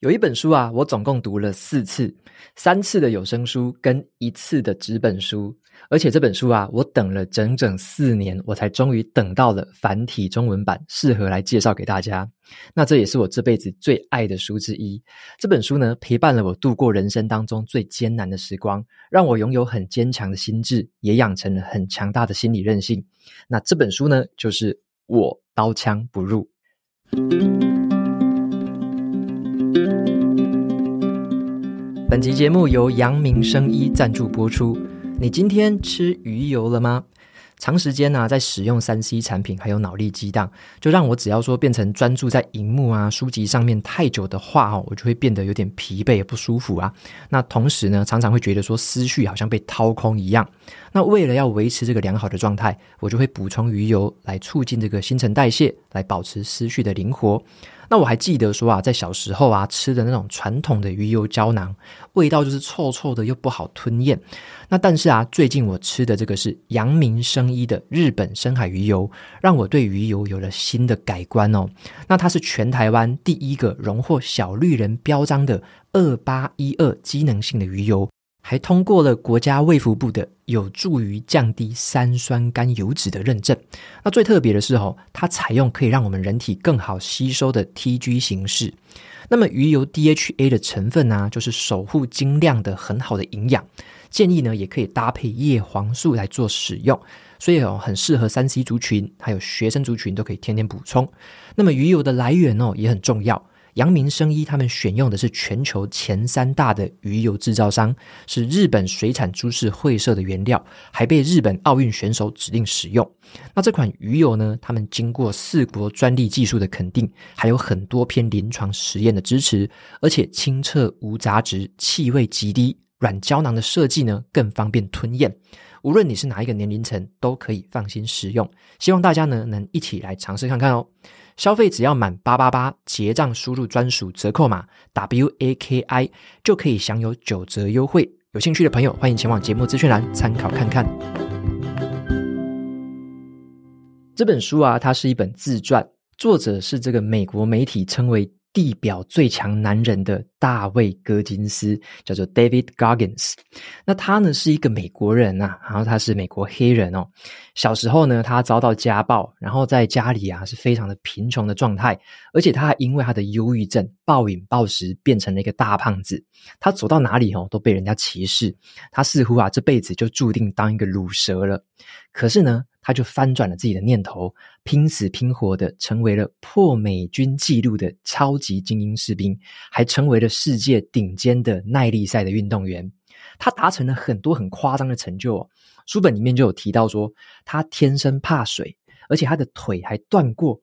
有一本书啊，我总共读了四次，三次的有声书跟一次的纸本书，而且这本书啊，我等了整整四年，我才终于等到了繁体中文版，适合来介绍给大家。那这也是我这辈子最爱的书之一。这本书呢，陪伴了我度过人生当中最艰难的时光，让我拥有很坚强的心智，也养成了很强大的心理韧性。那这本书呢，就是《我刀枪不入》。本集节目由阳明生医赞助播出。你今天吃鱼油了吗？长时间呢、在使用三 C 产品，还有脑力激荡，就让我只要说变成专注在荧幕啊、书籍上面太久的话哦，我就会变得有点疲惫、不舒服啊。那同时呢，常常会觉得说思绪好像被掏空一样。那为了要维持这个良好的状态，我就会补充鱼油来促进这个新陈代谢，来保持思绪的灵活。那我还记得说啊，在小时候啊吃的那种传统的鱼油胶囊，味道就是臭臭的又不好吞咽。那但是啊，最近我吃的这个是阳明生医的日本深海鱼油，让我对鱼油有了新的改观哦。那它是全台湾第一个荣获小绿人标章的二八一二机能性的鱼油。还通过了国家卫福部的有助于降低三酸甘油脂的认证。那最特别的是哦，它采用可以让我们人体更好吸收的 TG 形式。那么鱼油 DHA 的成分呢、就是守护精量的很好的营养。建议呢，也可以搭配叶黄素来做使用。所以哦，很适合 3C 族群，还有学生族群都可以天天补充。那么鱼油的来源哦，也很重要。阳明生医他们选用的是全球前三大的鱼油制造商，是日本水产株式会社的原料，还被日本奥运选手指定使用。那这款鱼油呢，他们经过四国专利技术的肯定，还有很多篇临床实验的支持，而且清澈无杂质，气味极低，软胶囊的设计呢更方便吞咽。无论你是哪一个年龄层，都可以放心食用。希望大家呢能一起来尝试看看哦。消费只要满八八八，结账输入专属折扣码 W A K I 就可以享有九折优惠。有兴趣的朋友，欢迎前往节目资讯栏参考看看。这本书啊，它是一本自传，作者是这个美国媒体称为。地表最强男人的大卫·戈金斯叫做 David Goggins，那他呢是一个美国人呐、啊，然后他是美国黑人哦。小时候呢，他遭到家暴，然后在家里啊是非常的贫穷的状态，而且他还因为他的忧郁症暴饮暴食，变成了一个大胖子。他走到哪里哦都被人家歧视，他似乎啊这辈子就注定当一个鲁蛇了。可是呢，他就翻转了自己的念头，拼死拼活的成为了破美军纪录的超级精英士兵，还成为了世界顶尖的耐力赛的运动员。他达成了很多很夸张的成就哦。书本里面就有提到说，他天生怕水，而且他的腿还断过，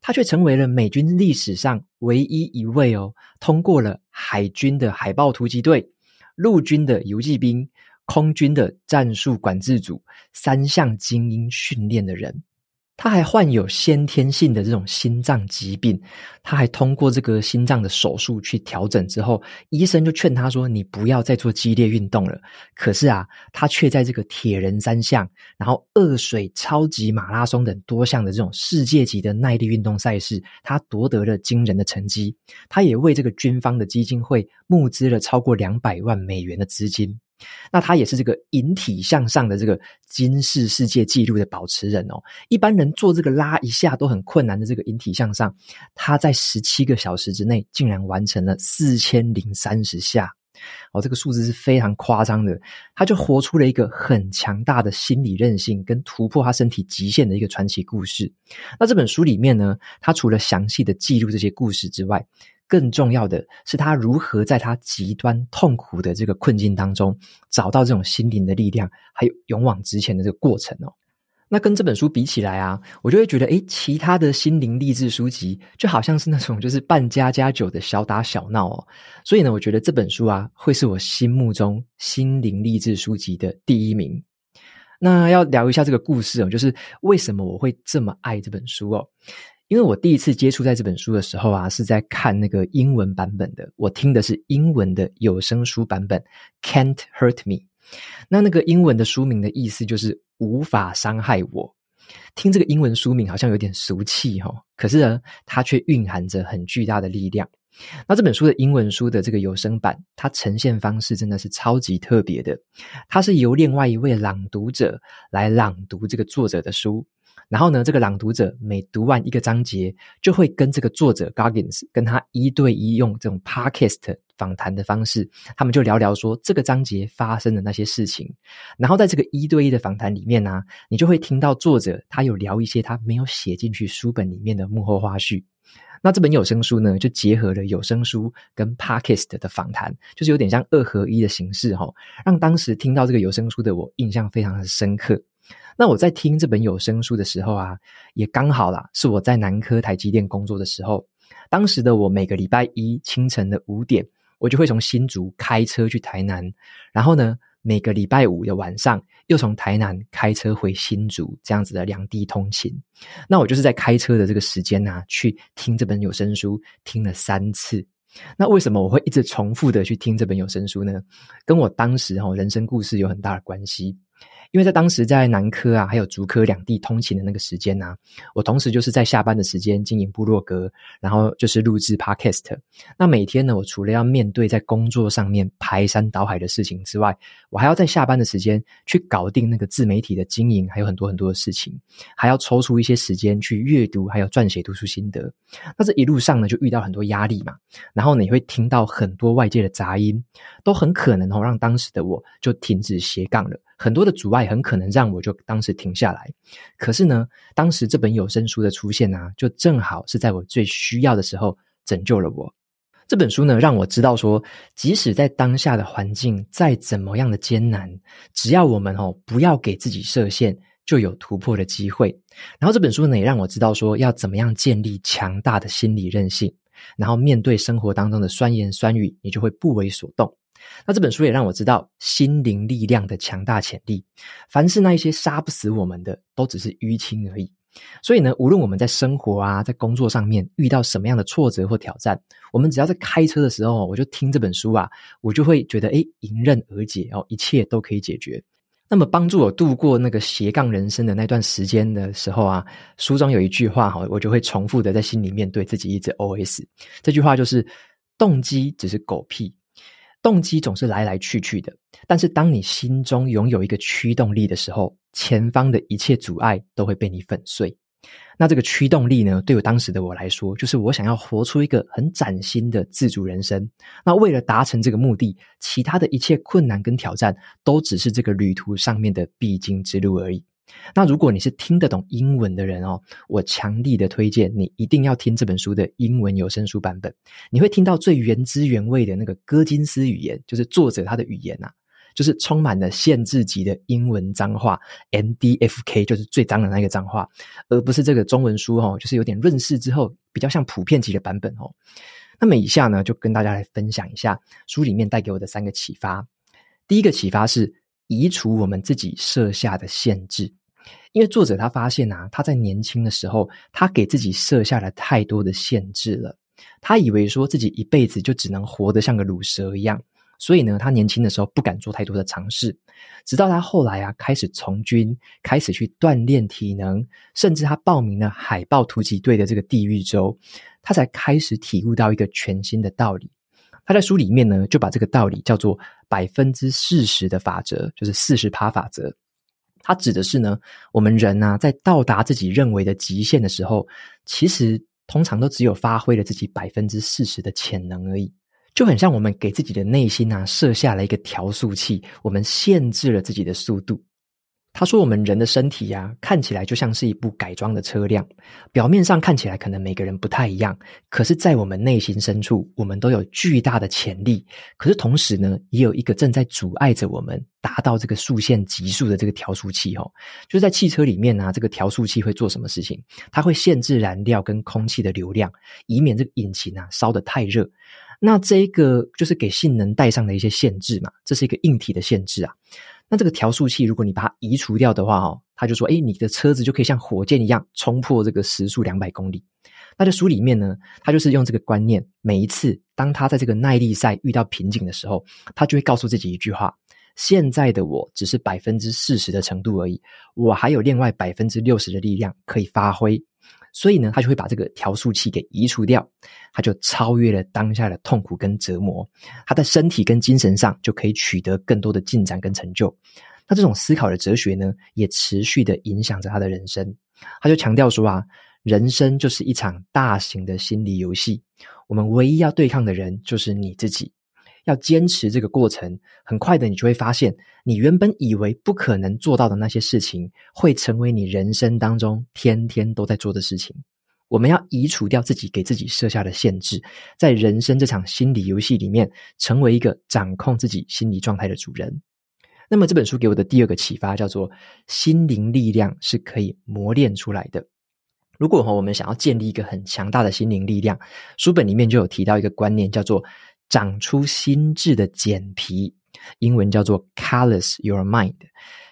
他却成为了美军历史上唯一一位哦，通过了海军的海豹突击队、陆军的游骑兵。空军的战术管制组三项精英训练的人，他还患有先天性的这种心脏疾病，他还通过这个心脏的手术去调整之后，医生就劝他说：“你不要再做激烈运动了。”可是啊，他却在这个铁人三项、然后二水超级马拉松等多项的这种世界级的耐力运动赛事，他夺得了惊人的成绩。他也为这个军方的基金会募资了超过两百万美元的资金。那他也是这个引体向上的这个金氏世界纪录的保持人哦。一般人做这个拉一下都很困难的这个引体向上，他在十七个小时之内竟然完成了四千零三十下哦，这个数字是非常夸张的。他就活出了一个很强大的心理韧性跟突破他身体极限的一个传奇故事。那这本书里面呢，他除了详细的记录这些故事之外，更重要的是，他如何在他极端痛苦的这个困境当中，找到这种心灵的力量，还有勇往直前的这个过程哦。那跟这本书比起来啊，我就会觉得，诶，其他的心灵励志书籍就好像是那种就是扮家家酒的小打小闹哦。所以呢，我觉得这本书啊，会是我心目中心灵励志书籍的第一名。那要聊一下这个故事哦，就是为什么我会这么爱这本书哦。因为我第一次接触在这本书的时候啊，是在看那个英文版本的，我听的是英文的有声书版本，Can't Hurt Me。那那个英文的书名的意思就是无法伤害我。听这个英文书名好像有点俗气齁，可是呢，它却蕴含着很巨大的力量。那这本书的英文书的这个有声版，它呈现方式真的是超级特别的。它是由另外一位朗读者来朗读这个作者的书，然后呢，这个朗读者每读完一个章节，就会跟这个作者 Goggins 跟他一对一用这种 Podcast 访谈的方式，他们就聊聊说这个章节发生的那些事情。然后在这个一对一的访谈里面呢、你就会听到作者他有聊一些他没有写进去书本里面的幕后花絮。那这本有声书呢，就结合了有声书跟 Podcast 的访谈，就是有点像二合一的形式齁，让当时听到这个有声书的我印象非常的深刻。那我在听这本有声书的时候啊，也刚好啦，是我在南科台积电工作的时候。当时的我每个礼拜一清晨的五点，我就会从新竹开车去台南，然后呢，每个礼拜五的晚上，又从台南开车回新竹，这样子的两地通勤。那我就是在开车的这个时间呢、啊，去听这本有声书，听了三次。那为什么我会一直重复的去听这本有声书呢？跟我当时人生故事有很大的关系。因为在当时在南科啊，还有竹科两地通勤的那个时间呢、我同时就是在下班的时间经营部落格，然后就是录制 Podcast。那每天呢，我除了要面对在工作上面排山倒海的事情之外，我还要在下班的时间去搞定那个自媒体的经营，还有很多很多的事情，还要抽出一些时间去阅读，还有撰写读书心得。那这一路上呢，就遇到很多压力嘛，然后你会听到很多外界的杂音，都很可能哦让当时的我就停止斜杠了。很多的阻碍很可能让我就当时停下来，可是呢，当时这本有声书的出现啊，就正好是在我最需要的时候拯救了我。这本书呢，让我知道说，即使在当下的环境再怎么样的艰难，只要我们哦不要给自己设限，就有突破的机会。然后这本书呢，也让我知道说，要怎么样建立强大的心理韧性，然后面对生活当中的酸言酸语，你就会不为所动。那这本书也让我知道心灵力量的强大潜力。凡是那一些杀不死我们的，都只是淤青而已。所以呢，无论我们在生活啊，在工作上面遇到什么样的挫折或挑战，我们只要在开车的时候，我就听这本书啊，我就会觉得诶，迎刃而解哦，一切都可以解决。那么帮助我度过那个斜杠人生的那段时间的时候啊，书中有一句话哈，我就会重复的在心里面对自己一直 OS。这句话就是：动机只是狗屁。动机总是来来去去的，但是当你心中拥有一个驱动力的时候，前方的一切阻碍都会被你粉碎。那这个驱动力呢，对我当时的我来说，就是我想要活出一个很崭新的自主人生。那为了达成这个目的，其他的一切困难跟挑战，都只是这个旅途上面的必经之路而已。那如果你是听得懂英文的人哦，我强力的推荐你一定要听这本书的英文有声书版本。你会听到最原汁原味的那个戈金斯语言，就是作者他的语言呐、就是充满了限制级的英文脏话，NDFK 就是最脏的那个脏话，而不是这个中文书哦，就是有点润饰之后比较像普遍级的版本哦。那么以下呢，就跟大家来分享一下书里面带给我的三个启发。第一个启发是移除我们自己设下的限制。因为作者他发现啊，他在年轻的时候，他给自己设下了太多的限制了。他以为说自己一辈子就只能活得像个鲁蛇一样，所以呢，他年轻的时候不敢做太多的尝试。直到他后来啊，开始从军，开始去锻炼体能，甚至他报名了海豹突击队的这个地狱周，他才开始体悟到一个全新的道理。他在书里面呢，就把这个道理叫做百分之四十的法则，就是四十趴法则。它指的是呢，我们人啊，在到达自己认为的极限的时候，其实通常都只有发挥了自己百分之四十的潜能而已，就很像我们给自己的内心啊设下了一个调速器，我们限制了自己的速度。他说：“我们人的身体呀、看起来就像是一部改装的车辆，表面上看起来可能每个人不太一样，可是，在我们内心深处，我们都有巨大的潜力。可是，同时呢，也有一个正在阻碍着我们达到这个速限极速的这个调速器。哦，就是在汽车里面呢、啊，这个调速器会做什么事情？它会限制燃料跟空气的流量，以免这个引擎啊烧得太热。那这个就是给性能带上的一些限制嘛，这是一个硬体的限制啊。”那这个调速器，如果你把它移除掉的话，哦，他就说，诶，你的车子就可以像火箭一样冲破这个时速两百公里。那在书里面呢，他就是用这个观念，每一次当他在这个耐力赛遇到瓶颈的时候，他就会告诉自己一句话：现在的我只是百分之四十的程度而已，我还有另外百分之六十的力量可以发挥。所以呢，他就会把这个调速器给移除掉，他就超越了当下的痛苦跟折磨，他在身体跟精神上就可以取得更多的进展跟成就。那这种思考的哲学呢，也持续的影响着他的人生。他就强调说啊，人生就是一场大型的心理游戏，我们唯一要对抗的人就是你自己。要坚持这个过程，很快的，你就会发现，你原本以为不可能做到的那些事情，会成为你人生当中天天都在做的事情。我们要移除掉自己给自己设下的限制，在人生这场心理游戏里面，成为一个掌控自己心理状态的主人。那么这本书给我的第二个启发叫做：心灵力量是可以磨练出来的。如果我们想要建立一个很强大的心灵力量，书本里面就有提到一个观念，叫做。长出心智的茧皮，英文叫做 callus your mind，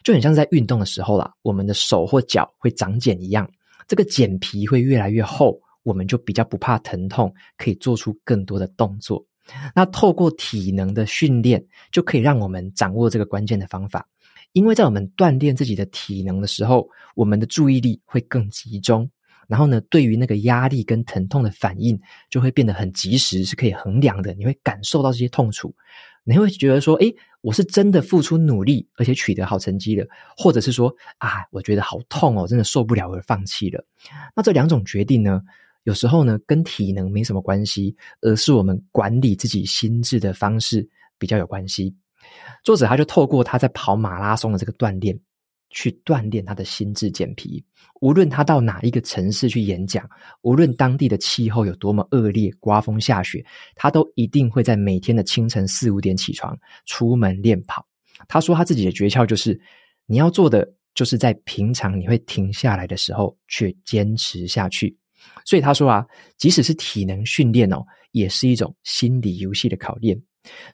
就很像在运动的时候啦，我们的手或脚会长茧一样，这个茧皮会越来越厚，我们就比较不怕疼痛，可以做出更多的动作。那透过体能的训练，就可以让我们掌握这个关键的方法，因为在我们锻炼自己的体能的时候，我们的注意力会更集中。然后呢，对于那个压力跟疼痛的反应，就会变得很及时，是可以衡量的。你会感受到这些痛楚，你会觉得说：“诶，我是真的付出努力，而且取得好成绩了。”或者是说：“啊，我觉得好痛哦，真的受不了而放弃了。”那这两种决定呢，有时候呢，跟体能没什么关系，而是我们管理自己心智的方式比较有关系。作者他就透过他在跑马拉松的这个锻炼。去锻炼他的心智茧皮，无论他到哪一个城市去演讲，无论当地的气候有多么恶劣，刮风下雪，他都一定会在每天的清晨四五点起床，出门练跑。他说他自己的诀窍就是，你要做的就是在平常你会停下来的时候，却坚持下去。所以他说啊，即使是体能训练哦，也是一种心理游戏的考验。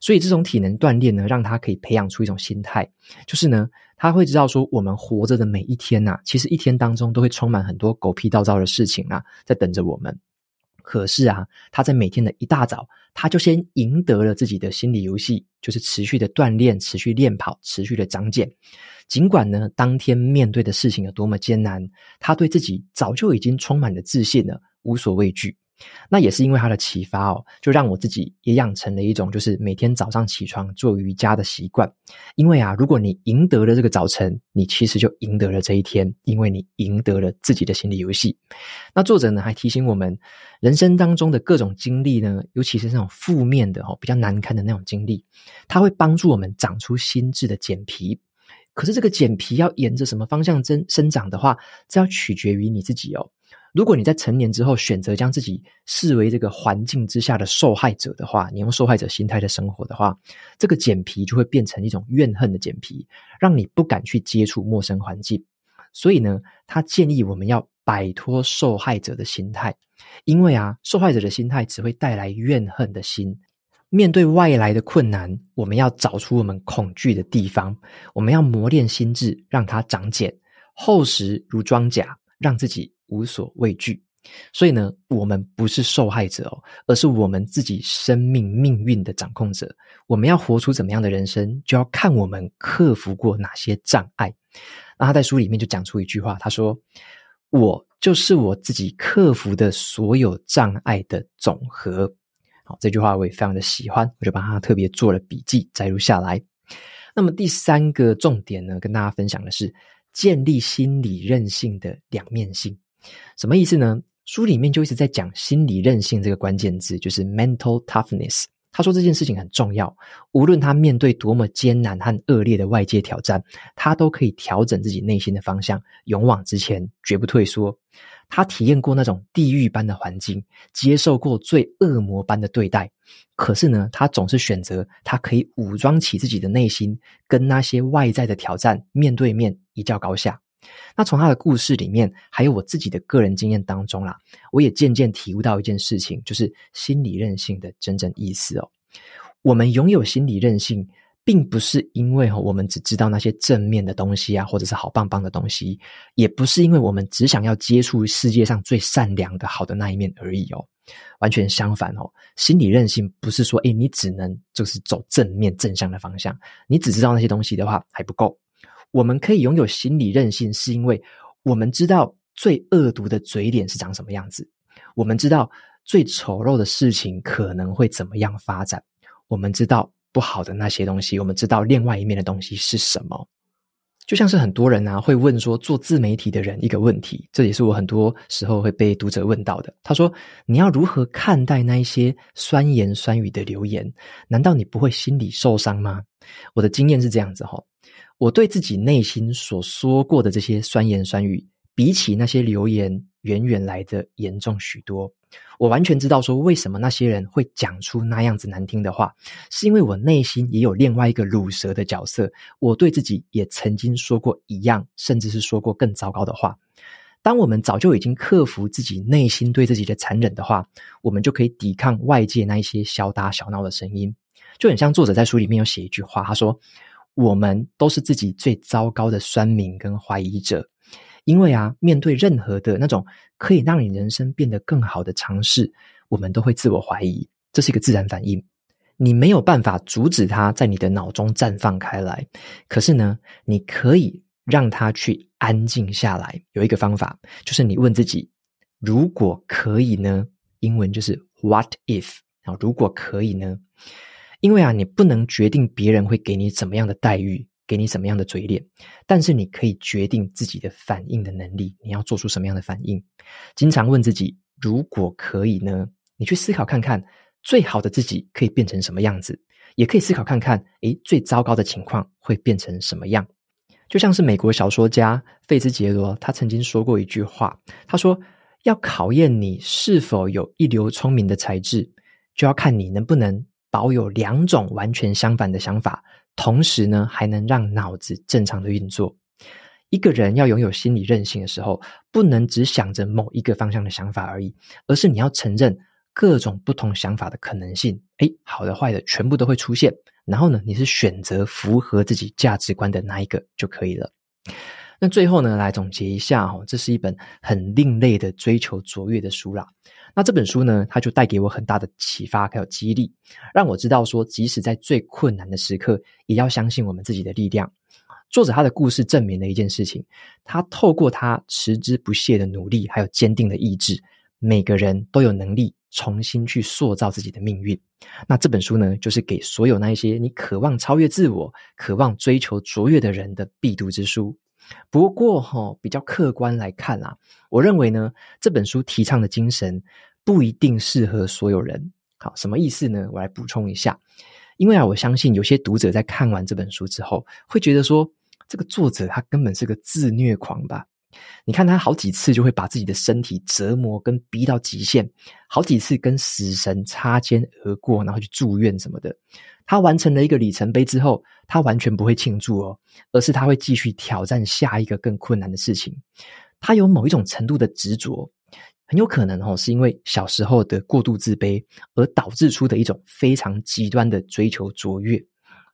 所以这种体能锻炼呢，让他可以培养出一种心态，就是呢，他会知道说，我们活着的每一天呐、啊，其实一天当中都会充满很多狗屁倒灶的事情啊，在等着我们。可是啊，他在每天的一大早，他就先赢得了自己的心理游戏，就是持续的锻炼、持续练跑、持续的长茧。尽管呢，当天面对的事情有多么艰难，他对自己早就已经充满了自信了，无所畏惧。那也是因为他的启发哦，就让我自己也养成了一种，就是每天早上起床做瑜伽的习惯。因为啊，如果你赢得了这个早晨，你其实就赢得了这一天，因为你赢得了自己的心理游戏。那作者呢，还提醒我们，人生当中的各种经历呢，尤其是那种负面的哦，比较难堪的那种经历，它会帮助我们长出心智的茧皮。可是这个茧皮要沿着什么方向增生长的话，这要取决于你自己哦。如果你在成年之后选择将自己视为这个环境之下的受害者的话，你用受害者心态的生活的话，这个茧皮就会变成一种怨恨的茧皮，让你不敢去接触陌生环境。所以呢，他建议我们要摆脱受害者的心态，因为啊，受害者的心态只会带来怨恨的心。面对外来的困难，我们要找出我们恐惧的地方，我们要磨练心智，让它长茧，厚实如装甲，让自己。无所畏惧，所以呢，我们不是受害者哦，而是我们自己生命命运的掌控者。我们要活出怎么样的人生，就要看我们克服过哪些障碍。那他在书里面就讲出一句话，他说：“我就是我自己克服的所有障碍的总和。”好，这句话我也非常的喜欢，我就把它特别做了笔记，摘录下来。那么第三个重点呢，跟大家分享的是建立心理韧性的两面性。什么意思呢？书里面就一直在讲心理韧性这个关键字，就是 mental toughness。他说这件事情很重要，无论他面对多么艰难和恶劣的外界挑战，他都可以调整自己内心的方向，勇往直前，绝不退缩。他体验过那种地狱般的环境，接受过最恶魔般的对待，可是呢，他总是选择他可以武装起自己的内心，跟那些外在的挑战面对面，一较高下。那从他的故事里面，还有我自己的个人经验当中啦，我也渐渐体悟到一件事情，就是心理韧性的真正意思哦。我们拥有心理韧性，并不是因为我们只知道那些正面的东西啊，或者是好棒棒的东西，也不是因为我们只想要接触世界上最善良的好的那一面而已哦。完全相反哦，心理韧性不是说，诶，你只能就是走正面正向的方向，你只知道那些东西的话还不够。我们可以拥有心理韧性，是因为我们知道最恶毒的嘴脸是长什么样子，我们知道最丑陋的事情可能会怎么样发展，我们知道。不好的那些东西，我们知道另外一面的东西是什么。就像是很多人啊会问说，做自媒体的人一个问题，这也是我很多时候会被读者问到的。他说：“你要如何看待那一些酸言酸语的留言？难道你不会心里受伤吗？”我的经验是这样子哈，我对自己内心所说过的这些酸言酸语，比起那些留言远远来得严重许多。我完全知道说，为什么那些人会讲出那样子难听的话，是因为我内心也有另外一个鲁蛇的角色。我对自己也曾经说过一样，甚至是说过更糟糕的话。当我们早就已经克服自己内心对自己的残忍的话，我们就可以抵抗外界那一些小打小闹的声音。就很像作者在书里面有写一句话，他说：“我们都是自己最糟糕的酸民跟怀疑者。”因为啊，面对任何的那种可以让你人生变得更好的尝试，我们都会自我怀疑，这是一个自然反应。你没有办法阻止它在你的脑中绽放开来，可是呢，你可以让它去安静下来。有一个方法，就是你问自己：如果可以呢？英文就是 What if？啊，如果可以呢？因为啊，你不能决定别人会给你怎么样的待遇。给你什么样的嘴脸，但是你可以决定自己的反应的能力。你要做出什么样的反应？经常问自己：如果可以呢？你去思考看看，最好的自己可以变成什么样子？也可以思考看看，诶，最糟糕的情况会变成什么样？就像是美国小说家费兹杰罗，他曾经说过一句话，他说：要考验你是否有一流聪明的才智，就要看你能不能保有两种完全相反的想法。同时呢，还能让脑子正常的运作。一个人要拥有心理韧性的时候，不能只想着某一个方向的想法而已，而是你要承认各种不同想法的可能性。诶，好的、坏的，全部都会出现。然后呢，你是选择符合自己价值观的那一个就可以了。那最后呢，来总结一下哈，这是一本很另类的追求卓越的书啦。那这本书呢，它就带给我很大的启发还有激励，让我知道说，即使在最困难的时刻，也要相信我们自己的力量。作者他的故事证明了一件事情，他透过他持之不懈的努力，还有坚定的意志，每个人都有能力重新去塑造自己的命运。那这本书呢，就是给所有那一些你渴望超越自我、渴望追求卓越的人的必读之书。不过哈，比较客观来看啊，我认为呢，这本书提倡的精神不一定适合所有人。好，什么意思呢？我来补充一下。因为啊，我相信有些读者在看完这本书之后，会觉得说，这个作者他根本是个自虐狂吧？你看他好几次就会把自己的身体折磨跟逼到极限，好几次跟死神擦肩而过，然后去住院什么的。他完成了一个里程碑之后，他完全不会庆祝哦，而是他会继续挑战下一个更困难的事情。他有某一种程度的执着，很有可能哦，是因为小时候的过度自卑而导致出的一种非常极端的追求卓越。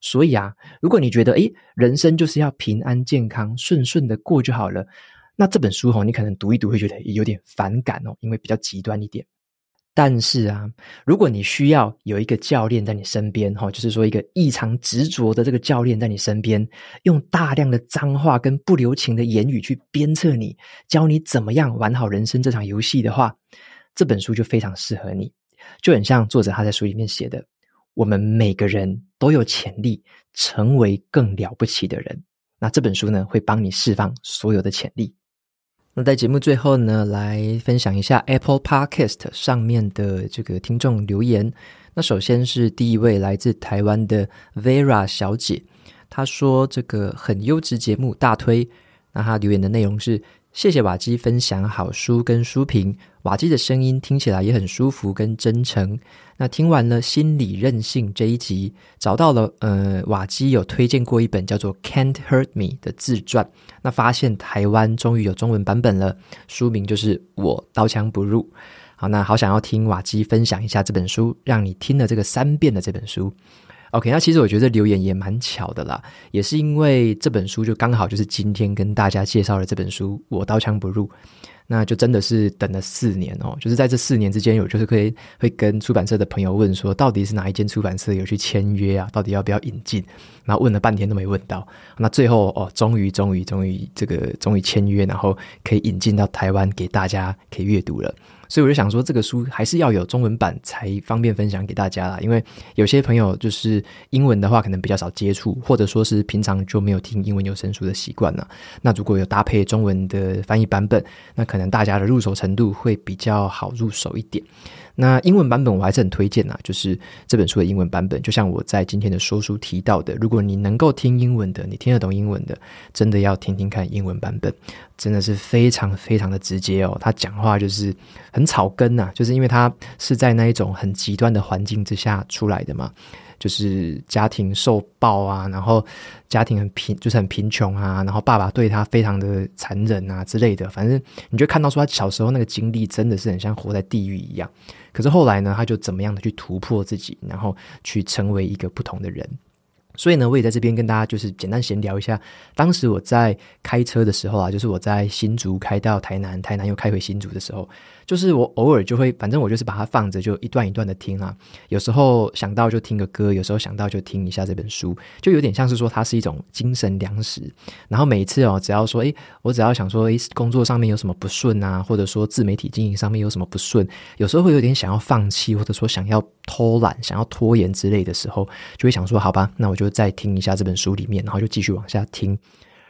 所以啊，如果你觉得诶，人生就是要平安健康、顺顺的过就好了，那这本书哦，你可能读一读会觉得有点反感哦，因为比较极端一点。但是啊，如果你需要有一个教练在你身边，哈，就是说一个异常执着的这个教练在你身边，用大量的脏话跟不留情的言语去鞭策你，教你怎么样玩好人生这场游戏的话，这本书就非常适合你。就很像作者他在书里面写的，我们每个人都有潜力成为更了不起的人。那这本书呢，会帮你释放所有的潜力。那在节目最后呢，来分享一下 Apple Podcast 上面的这个听众留言。那首先是第一位来自台湾的 Vera 小姐，她说这个很优质节目大推。那她留言的内容是。谢谢瓦基分享好书跟书评，瓦基的声音听起来也很舒服跟真诚。那听完了心理韧性这一集，找到了呃，瓦基有推荐过一本叫做《Can't Hurt Me》的自传，那发现台湾终于有中文版本了，书名就是《我刀枪不入》。好，那好想要听瓦基分享一下这本书，让你听了这个三遍的这本书。OK，那其实我觉得留言也蛮巧的啦，也是因为这本书就刚好就是今天跟大家介绍的这本书《我刀枪不入》。那就真的是等了四年哦，就是在这四年之间，我就是可以会跟出版社的朋友问说，到底是哪一间出版社有去签约啊？到底要不要引进？然后问了半天都没问到，那最后哦，终于终于终于这个终于签约，然后可以引进到台湾给大家可以阅读了。所以我就想说，这个书还是要有中文版才方便分享给大家啦。因为有些朋友就是英文的话，可能比较少接触，或者说是平常就没有听英文有声书的习惯了。那如果有搭配中文的翻译版本，那可能大家的入手程度会比较好入手一点。那英文版本我还是很推荐呐，就是这本书的英文版本，就像我在今天的说书提到的，如果你能够听英文的，你听得懂英文的，真的要听听看英文版本，真的是非常非常的直接哦。他讲话就是很草根呐，就是因为他是在那一种很极端的环境之下出来的嘛。就是家庭受暴啊，然后家庭很贫，就是很贫穷啊，然后爸爸对他非常的残忍啊之类的，反正你就看到说他小时候那个经历真的是很像活在地狱一样。可是后来呢，他就怎么样的去突破自己，然后去成为一个不同的人。所以呢，我也在这边跟大家就是简单闲聊一下，当时我在开车的时候啊，就是我在新竹开到台南，台南又开回新竹的时候。就是我偶尔就会，反正我就是把它放着，就一段一段的听啊。有时候想到就听个歌，有时候想到就听一下这本书，就有点像是说它是一种精神粮食。然后每一次哦，只要说，诶，我只要想说，诶，工作上面有什么不顺啊，或者说自媒体经营上面有什么不顺，有时候会有点想要放弃，或者说想要偷懒、想要拖延之类的时候，就会想说，好吧，那我就再听一下这本书里面，然后就继续往下听。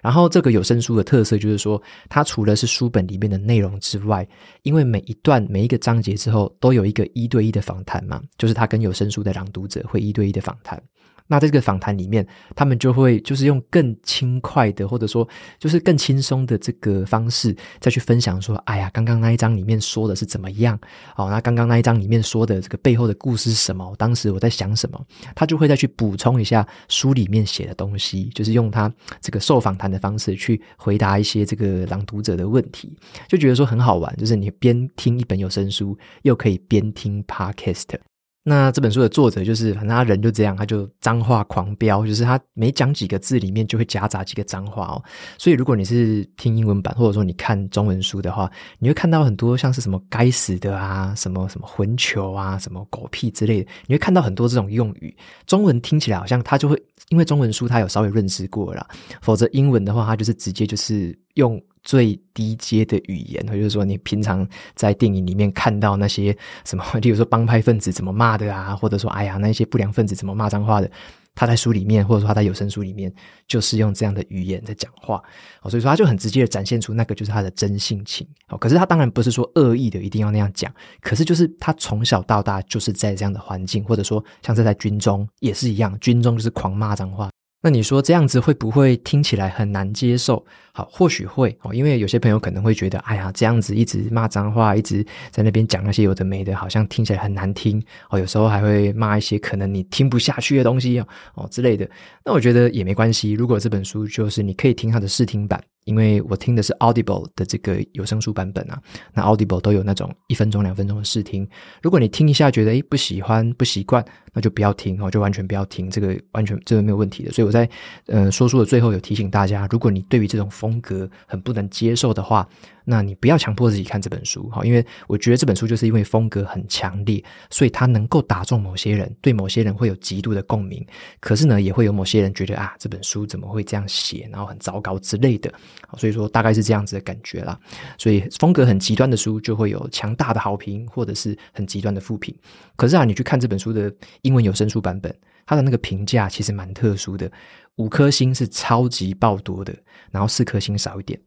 然后这个有声书的特色就是说，它除了是书本里面的内容之外，因为每一段每一个章节之后都有一个一对一的访谈嘛，就是他跟有声书的朗读者会一对一的访谈。那在这个访谈里面，他们就会就是用更轻快的，或者说就是更轻松的这个方式，再去分享说，哎呀，刚刚那一章里面说的是怎么样？哦，那刚刚那一章里面说的这个背后的故事是什么？当时我在想什么？他就会再去补充一下书里面写的东西，就是用他这个受访谈的方式去回答一些这个朗读者的问题，就觉得说很好玩，就是你边听一本有声书，又可以边听 Podcast。那这本书的作者就是，反正他人就这样，他就脏话狂飙，就是他每讲几个字里面就会夹杂几个脏话哦。所以如果你是听英文版，或者说你看中文书的话，你会看到很多像是什么该死的啊，什么什么混球啊，什么狗屁之类的，你会看到很多这种用语。中文听起来好像他就会，因为中文书他有稍微认识过了啦，否则英文的话，他就是直接就是用。最低阶的语言，或者就是说你平常在电影里面看到那些什么，例如说帮派分子怎么骂的啊，或者说哎呀那些不良分子怎么骂脏话的，他在书里面或者说他在有声书里面就是用这样的语言在讲话，所以说他就很直接的展现出那个就是他的真性情。哦可是他当然不是说恶意的一定要那样讲，可是就是他从小到大就是在这样的环境，或者说像是在军中也是一样，军中就是狂骂脏话。那你说这样子会不会听起来很难接受？好，或许会哦，因为有些朋友可能会觉得，哎呀，这样子一直骂脏话，一直在那边讲那些有的没的，好像听起来很难听哦。有时候还会骂一些可能你听不下去的东西哦，哦之类的。那我觉得也没关系，如果这本书就是你可以听它的试听版。因为我听的是 Audible 的这个有声书版本啊，那 Audible 都有那种一分钟、两分钟的试听。如果你听一下觉得诶不喜欢、不习惯，那就不要听哦，就完全不要听，这个完全这个没有问题的。所以我在呃说书的最后有提醒大家，如果你对于这种风格很不能接受的话，那你不要强迫自己看这本书，哈，因为我觉得这本书就是因为风格很强烈，所以它能够打中某些人，对某些人会有极度的共鸣。可是呢，也会有某些人觉得啊，这本书怎么会这样写，然后很糟糕之类的。所以说，大概是这样子的感觉啦。所以风格很极端的书就会有强大的好评，或者是很极端的负评。可是啊，你去看这本书的英文有声书版本，它的那个评价其实蛮特殊的，五颗星是超级爆多的，然后四颗星少一点。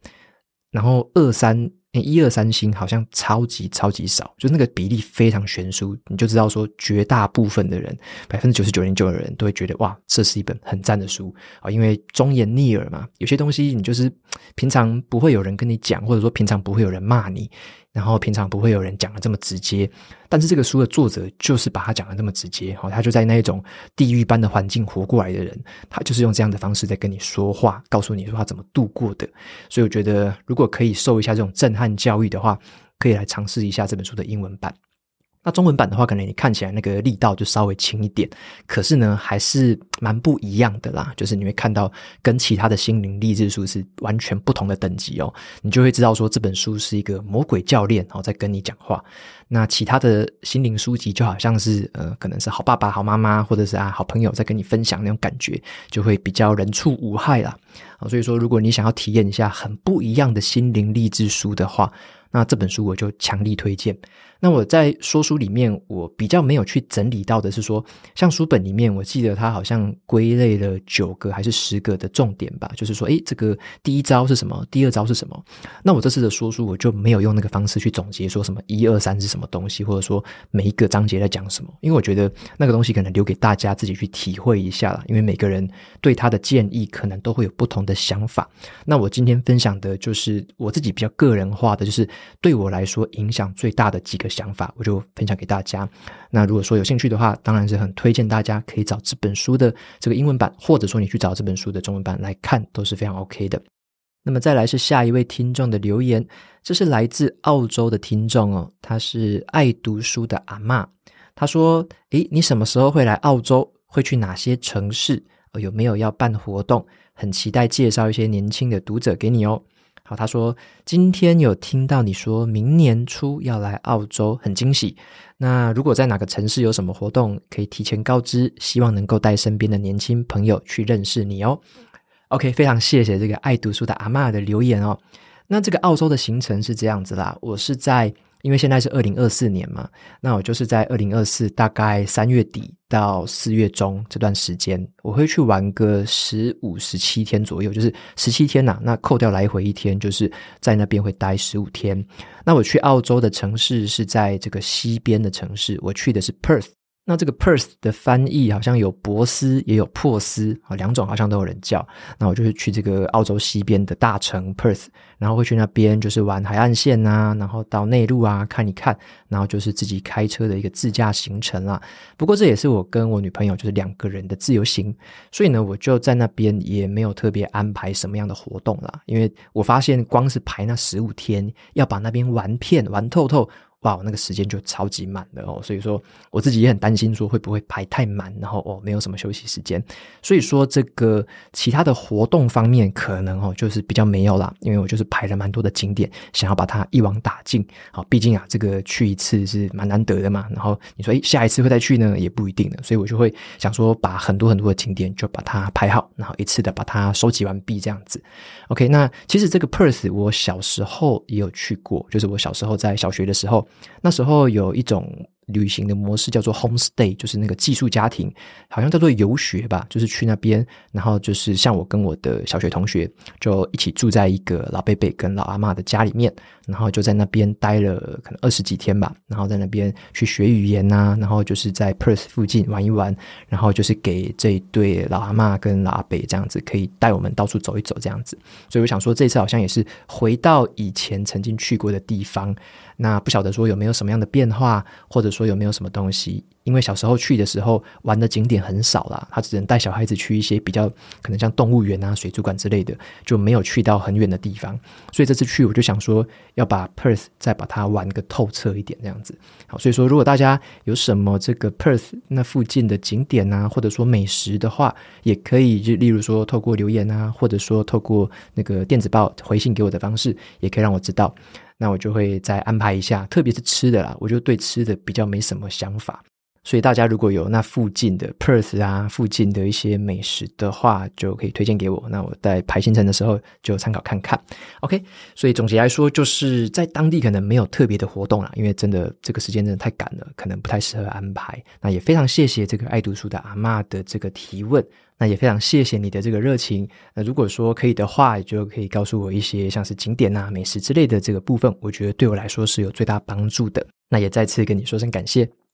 然后二三一二三星好像超级超级少，就那个比例非常悬殊，你就知道说绝大部分的人，百分之九十九点九的人都会觉得哇，这是一本很赞的书啊，因为忠言逆耳嘛，有些东西你就是平常不会有人跟你讲，或者说平常不会有人骂你。然后平常不会有人讲的这么直接，但是这个书的作者就是把他讲的这么直接，哈，他就在那一种地狱般的环境活过来的人，他就是用这样的方式在跟你说话，告诉你说他怎么度过的。所以我觉得，如果可以受一下这种震撼教育的话，可以来尝试一下这本书的英文版。那中文版的话，可能你看起来那个力道就稍微轻一点，可是呢，还是蛮不一样的啦。就是你会看到跟其他的心灵励志书是完全不同的等级哦，你就会知道说这本书是一个魔鬼教练哦在跟你讲话。那其他的心灵书籍就好像是呃，可能是好爸爸、好妈妈，或者是啊好朋友在跟你分享那种感觉，就会比较人畜无害啦。啊，所以说如果你想要体验一下很不一样的心灵励志书的话，那这本书我就强力推荐。那我在说书里面，我比较没有去整理到的是说，像书本里面，我记得它好像归类了九个还是十个的重点吧，就是说，诶，这个第一招是什么？第二招是什么？那我这次的说书，我就没有用那个方式去总结，说什么一二三是什么东西，或者说每一个章节在讲什么，因为我觉得那个东西可能留给大家自己去体会一下啦，因为每个人对他的建议可能都会有不同的想法。那我今天分享的就是我自己比较个人化的，就是对我来说影响最大的几个想法，我就分享给大家。那如果说有兴趣的话，当然是很推荐大家可以找这本书的这个英文版，或者说你去找这本书的中文版来看，都是非常 OK 的。那么再来是下一位听众的留言，这是来自澳洲的听众哦，他是爱读书的阿嬷。他说：“诶，你什么时候会来澳洲？会去哪些城市？有没有要办活动？很期待介绍一些年轻的读者给你哦。”好，他说今天有听到你说明年初要来澳洲，很惊喜。那如果在哪个城市有什么活动，可以提前告知，希望能够带身边的年轻朋友去认识你哦。OK，非常谢谢这个爱读书的阿妈的留言哦。那这个澳洲的行程是这样子啦，我是在。因为现在是二零二四年嘛，那我就是在二零二四大概三月底到四月中这段时间，我会去玩个十五、十七天左右，就是十七天呐、啊。那扣掉来回一天，就是在那边会待十五天。那我去澳洲的城市是在这个西边的城市，我去的是 Perth。那这个 Perth 的翻译好像有博斯也有珀斯啊，两种好像都有人叫。那我就是去这个澳洲西边的大城 Perth，然后会去那边就是玩海岸线啊，然后到内陆啊看一看，然后就是自己开车的一个自驾行程啦。不过这也是我跟我女朋友就是两个人的自由行，所以呢，我就在那边也没有特别安排什么样的活动啦，因为我发现光是排那十五天，要把那边玩遍玩透透。哇，那个时间就超级满的哦，所以说我自己也很担心说会不会排太满，然后哦没有什么休息时间，所以说这个其他的活动方面可能哦就是比较没有啦，因为我就是排了蛮多的景点，想要把它一网打尽。好，毕竟啊这个去一次是蛮难得的嘛，然后你说诶下一次会再去呢也不一定的，所以我就会想说把很多很多的景点就把它排好，然后一次的把它收集完毕这样子。OK，那其实这个 Perth 我小时候也有去过，就是我小时候在小学的时候。那时候有一种旅行的模式叫做 homestay，就是那个寄宿家庭，好像叫做游学吧，就是去那边，然后就是像我跟我的小学同学就一起住在一个老伯伯跟老阿嬷的家里面，然后就在那边待了可能二十几天吧，然后在那边去学语言呐、然后就是在 Perth 附近玩一玩，然后就是给这一对老阿嬷跟老阿伯这样子可以带我们到处走一走这样子，所以我想说这次好像也是回到以前曾经去过的地方。那不晓得说有没有什么样的变化，或者说有没有什么东西？因为小时候去的时候玩的景点很少啦，他只能带小孩子去一些比较可能像动物园啊、水族馆之类的，就没有去到很远的地方。所以这次去我就想说要把 Perth 再把它玩个透彻一点，这样子。好，所以说如果大家有什么这个 Perth 那附近的景点啊，或者说美食的话，也可以就例如说透过留言啊，或者说透过那个电子报回信给我的方式，也可以让我知道。那我就会再安排一下，特别是吃的啦，我就对吃的比较没什么想法，所以大家如果有那附近的 Perth 啊，附近的一些美食的话，就可以推荐给我。那我在排行程的时候就参考看看。OK，所以总结来说，就是在当地可能没有特别的活动啦，因为真的这个时间真的太赶了，可能不太适合安排。那也非常谢谢这个爱读书的阿嬷的这个提问。那也非常谢谢你的这个热情。那如果说可以的话，就可以告诉我一些像是景点啊、美食之类的这个部分，我觉得对我来说是有最大帮助的。那也再次跟你说声感谢。